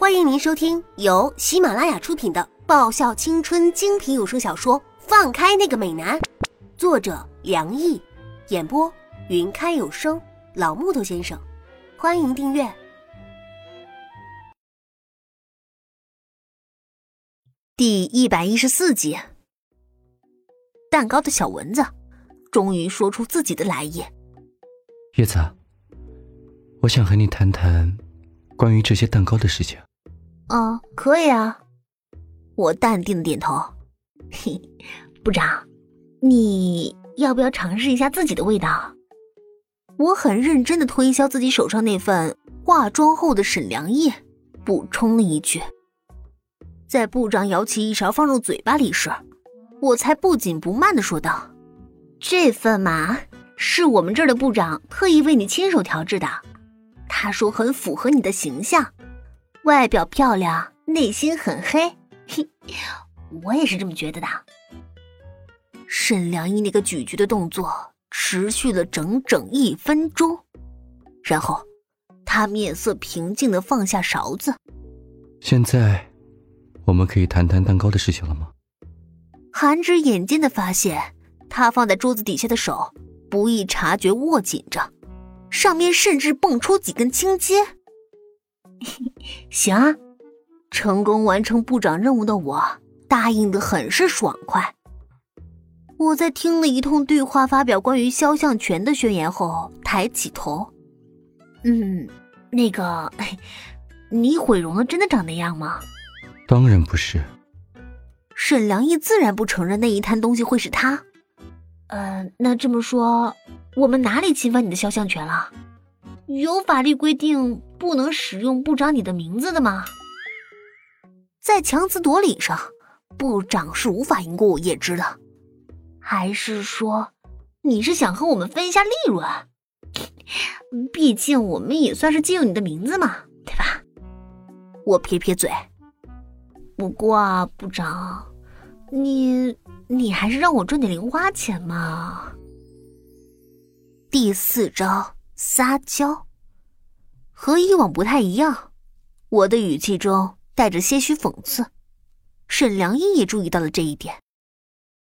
欢迎您收听由喜马拉雅出品的爆笑青春精品有声小说《放开那个美男》，作者梁毅，演播云开有声老木头先生。欢迎订阅第一百一十四集。蛋糕的小蚊子终于说出自己的来意。叶子，我想和你谈谈关于这些蛋糕的事情。嗯，可以啊。我淡定的点头。嘿，部长，你要不要尝试一下自己的味道？我很认真的推销自己手上那份化妆后的沈良液，补充了一句。在部长舀起一勺放入嘴巴里时，我才不紧不慢的说道：“这份嘛，是我们这儿的部长特意为你亲手调制的，他说很符合你的形象。”外表漂亮，内心很黑，嘿，我也是这么觉得的。沈良一那个咀嚼的动作持续了整整一分钟，然后他面色平静的放下勺子。现在，我们可以谈谈蛋糕的事情了吗？韩之眼尖的发现，他放在桌子底下的手不易察觉握紧着，上面甚至蹦出几根青筋。行啊，成功完成部长任务的我答应的很是爽快。我在听了一通对话发表关于肖像权的宣言后，抬起头。嗯，那个，你毁容了，真的长那样吗？当然不是。沈良义自然不承认那一摊东西会是他。嗯，那这么说，我们哪里侵犯你的肖像权了？有法律规定不能使用部长你的名字的吗？在强词夺理上，部长是无法赢过我叶芝的。还是说，你是想和我们分一下利润？毕竟我们也算是借用你的名字嘛，对吧？我撇撇嘴。不过啊，部长，你你还是让我赚点零花钱嘛。第四招。撒娇，和以往不太一样，我的语气中带着些许讽刺。沈良英也注意到了这一点。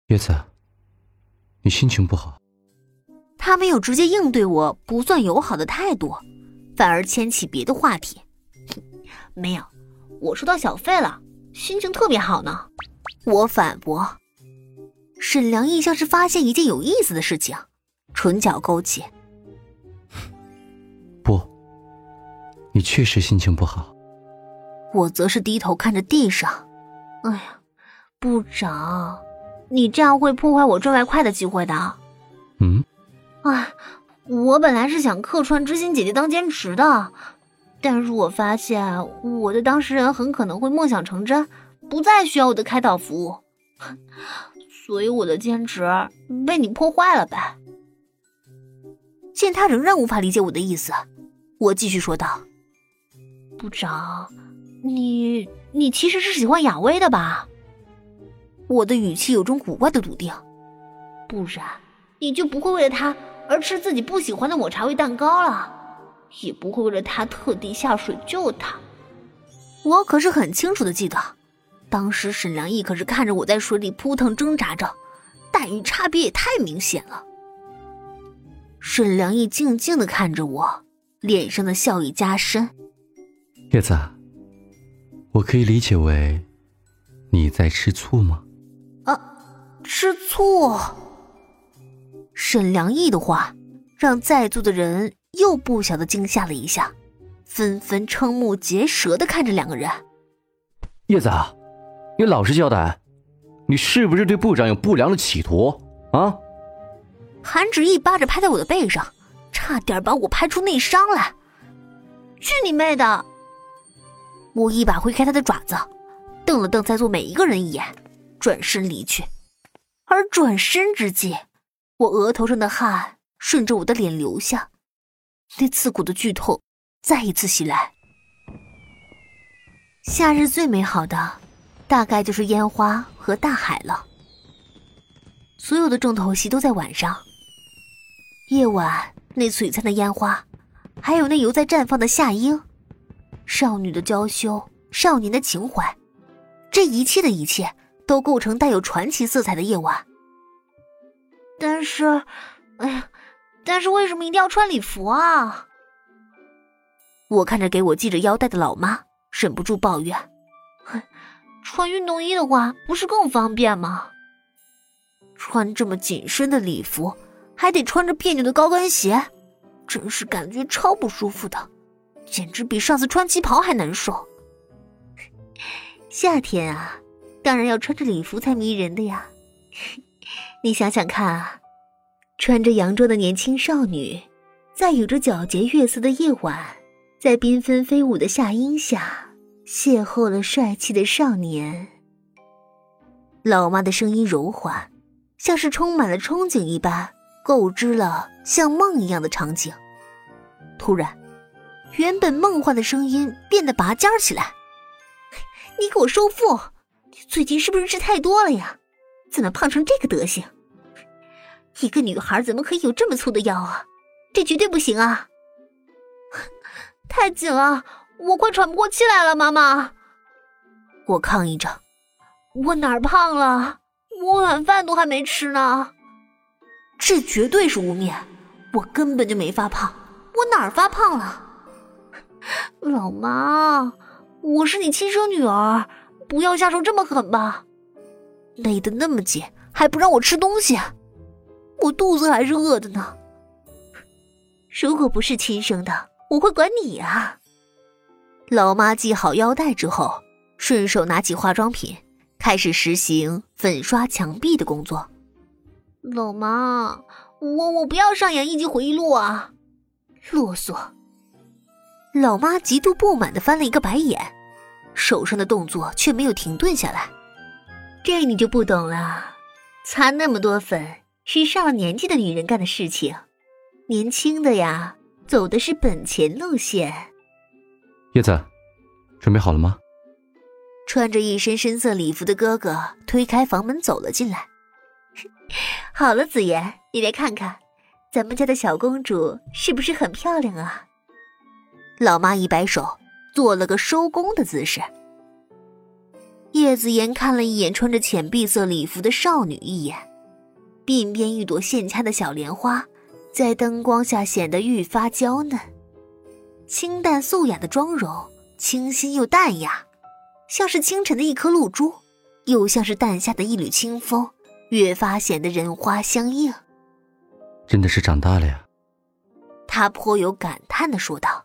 叶子，你心情不好？他没有直接应对我不算友好的态度，反而牵起别的话题。没有，我收到小费了，心情特别好呢。我反驳。沈良义像是发现一件有意思的事情，唇角勾起。你确实心情不好。我则是低头看着地上。哎呀，部长，你这样会破坏我赚外快的机会的。嗯。哎，我本来是想客串知心姐姐当兼职的，但是我发现我的当事人很可能会梦想成真，不再需要我的开导服务，所以我的兼职被你破坏了呗。见他仍然无法理解我的意思，我继续说道：“部长，你你其实是喜欢雅薇的吧？”我的语气有种古怪的笃定，不然你就不会为了他而吃自己不喜欢的抹茶味蛋糕了，也不会为了他特地下水救他。我可是很清楚的记得，当时沈良义可是看着我在水里扑腾挣扎着，待遇差别也太明显了。沈良义静静的看着我，脸上的笑意加深。叶子，我可以理解为你在吃醋吗？啊，吃醋！沈良义的话让在座的人又不小的惊吓了一下，纷纷瞠目结舌的看着两个人。叶子，你老实交代，你是不是对部长有不良的企图啊？韩芷一巴掌拍在我的背上，差点把我拍出内伤来。去你妹的！我一把挥开他的爪子，瞪了瞪在座每一个人一眼，转身离去。而转身之际，我额头上的汗顺着我的脸流下，那刺骨的剧痛再一次袭来。夏日最美好的，大概就是烟花和大海了。所有的重头戏都在晚上。夜晚，那璀璨的烟花，还有那犹在绽放的夏樱，少女的娇羞少年的情怀，这一切的一切都构成带有传奇色彩的夜晚。但是，哎呀，但是为什么一定要穿礼服啊？我看着给我系着腰带的老妈，忍不住抱怨：“穿运动衣的话，不是更方便吗？穿这么紧身的礼服，还得穿着别扭的高跟鞋，真是感觉超不舒服的。”简直比上次穿旗袍还难受。夏天啊，当然要穿着礼服才迷人的呀。你想想看啊，穿着洋装的年轻少女，在有着皎洁月色的夜晚，在缤纷飞舞的夏阴下，邂逅了帅气的少年。老妈的声音柔缓，像是充满了憧憬一般，构织了像梦一样的场景。突然。原本梦幻的声音变得拔尖起来。你给我收腹！你最近是不是吃太多了呀？怎么胖成这个德行？一个女孩怎么可以有这么粗的腰啊？这绝对不行啊！太紧了，我快喘不过气来了，妈妈！我抗议着。我哪儿胖了？我晚饭都还没吃呢。这绝对是污蔑！我根本就没发胖，我哪儿发胖了？老妈，我是你亲生女儿，不要下手这么狠吧？勒得那么紧，还不让我吃东西，我肚子还是饿的呢。如果不是亲生的，我会管你啊！老妈系好腰带之后，顺手拿起化妆品，开始实行粉刷墙壁的工作。老妈，我我不要上演一级回忆录啊！啰嗦。老妈极度不满的翻了一个白眼，手上的动作却没有停顿下来。这你就不懂了，擦那么多粉是上了年纪的女人干的事情，年轻的呀，走的是本钱路线。叶子，准备好了吗？穿着一身深色礼服的哥哥推开房门走了进来。好了，子妍，你来看看，咱们家的小公主是不是很漂亮啊？老妈一摆手，做了个收工的姿势。叶子言看了一眼穿着浅碧色礼服的少女一眼，鬓边一朵现掐的小莲花，在灯光下显得愈发娇嫩。清淡素雅的妆容，清新又淡雅，像是清晨的一颗露珠，又像是淡夏的一缕清风，越发显得人花相映。真的是长大了呀，他颇有感叹的说道。